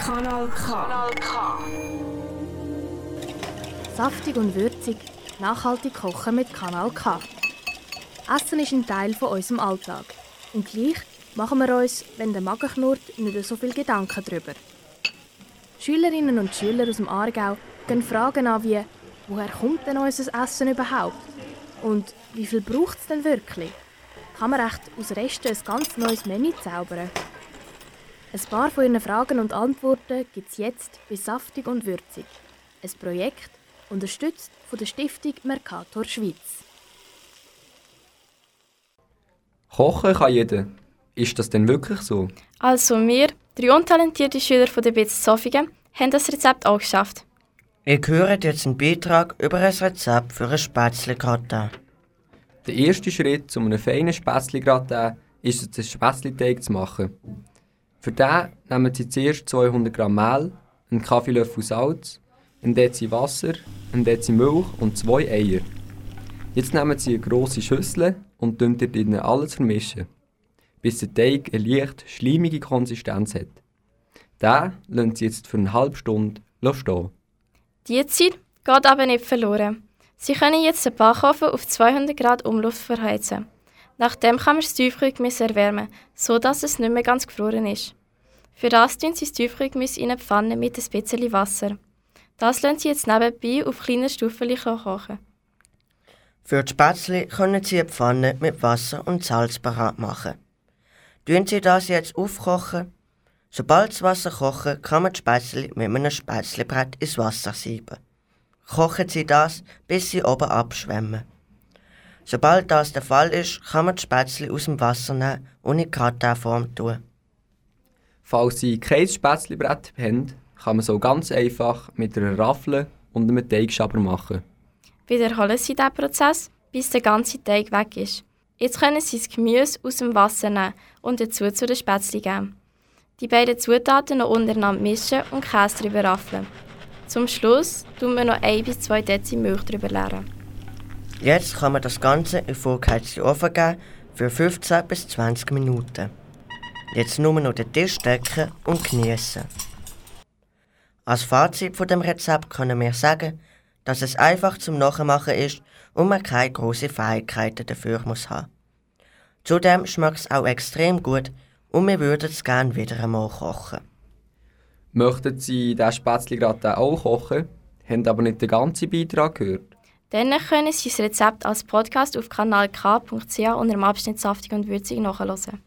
Kanal K. Saftig und würzig, nachhaltig kochen mit Kanal K. Essen ist ein Teil von unserem Alltag. Und gleich machen wir uns, wenn der Magen knurrt, nicht so viel Gedanken darüber. Schülerinnen und Schüler aus dem Aargau gehen Fragen an wie «Woher kommt denn unser Essen überhaupt?» und «Wie viel braucht es denn wirklich?» Kann man echt aus Resten ein ganz neues Menü zaubern? Ein paar von Ihren Fragen und Antworten gibt es jetzt bei Saftig und Würzig. Ein Projekt, unterstützt von der Stiftung Mercator Schweiz. Kochen kann jeder. Ist das denn wirklich so? Also wir, drei untalentierte Schüler von der BZ Zofingen, haben das Rezept auch geschafft. Ihr hört jetzt einen Beitrag über ein Rezept für ein Spätzle-Gratin. Der erste Schritt, um einen feinen Spätzle-Gratin ist es, einen Spätzle-Teig zu machen. Für den nehmen Sie zuerst 200 Gramm Mehl, einen Kaffeelöffel Salz, ein Dezi Wasser, ein Dezi Milch und zwei Eier. Jetzt nehmen Sie eine grosse Schüssel und dort drinnen alles vermischen, bis der Teig eine leicht schleimige Konsistenz hat. Den lassen Sie jetzt für eine halbe Stunde stehen. Die Zeit geht aber nicht verloren. Sie können jetzt den Backofen auf 200 Grad Umluft verheizen. Nachdem kann man das Tiefkühlgemüse erwärmen, so dass es nicht mehr ganz gefroren ist. Für das tun Sie das Tiefkühlgemüse in eine Pfanne mit ein bisschen Wasser. Das lassen Sie jetzt nebenbei auf kleinen Stufen kochen. Für die Spätzle können Sie eine Pfanne mit Wasser und Salz parat machen. Tun Sie das jetzt aufkochen. Sobald das Wasser kocht, kann man die Spätzle mit einem Spätzlebrett ins Wasser sieben. Kochen Sie das, bis sie oben abschwemmen. Sobald das der Fall ist, kann man die Spätzle aus dem Wasser nehmen und in Gratinform tun. Falls Sie kein Spätzlebrett haben, kann man so ganz einfach mit einer Raffel und einem Teigschaber machen. Wiederholen Sie diesen Prozess, bis der ganze Teig weg ist. Jetzt können Sie das Gemüse aus dem Wasser nehmen und dazu zu den Spätzle geben. Die beiden Zutaten noch untereinander mischen und Käse drüber raffeln. Zum Schluss tun wir noch 1 bis 2 Dezi Milch drüber leeren. Jetzt kann man das Ganze in vorgeheizten Ofen geben für 15 bis 20 Minuten. Jetzt nur noch den Tisch decken und genießen. Als Fazit von dem Rezept können wir sagen, dass es einfach zum Nachmachen ist und man keine grossen Fähigkeiten dafür muss haben. Zudem schmeckt es auch extrem gut und wir würden es gerne wieder einmal kochen. Möchten Sie diesen Spätzle auch kochen, haben aber nicht den ganzen Beitrag gehört? Dann können Sie das Rezept als Podcast auf kanalk.ch unter dem Abschnitt Saftig und Würzig nachhören.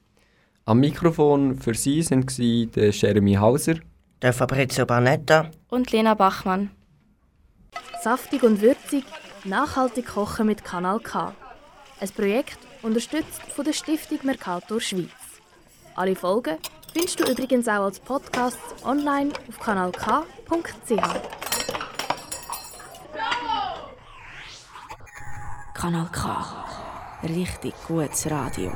Am Mikrofon für Sie waren der Jeremy Hauser, der Fabrizio Barnetta und Lena Bachmann. Saftig und würzig, nachhaltig kochen mit Kanal K. Ein Projekt unterstützt von der Stiftung Mercator Schweiz. Alle Folgen findest du übrigens auch als Podcast online auf kanalk.ch. Kanal K. Richtig gutes Radio.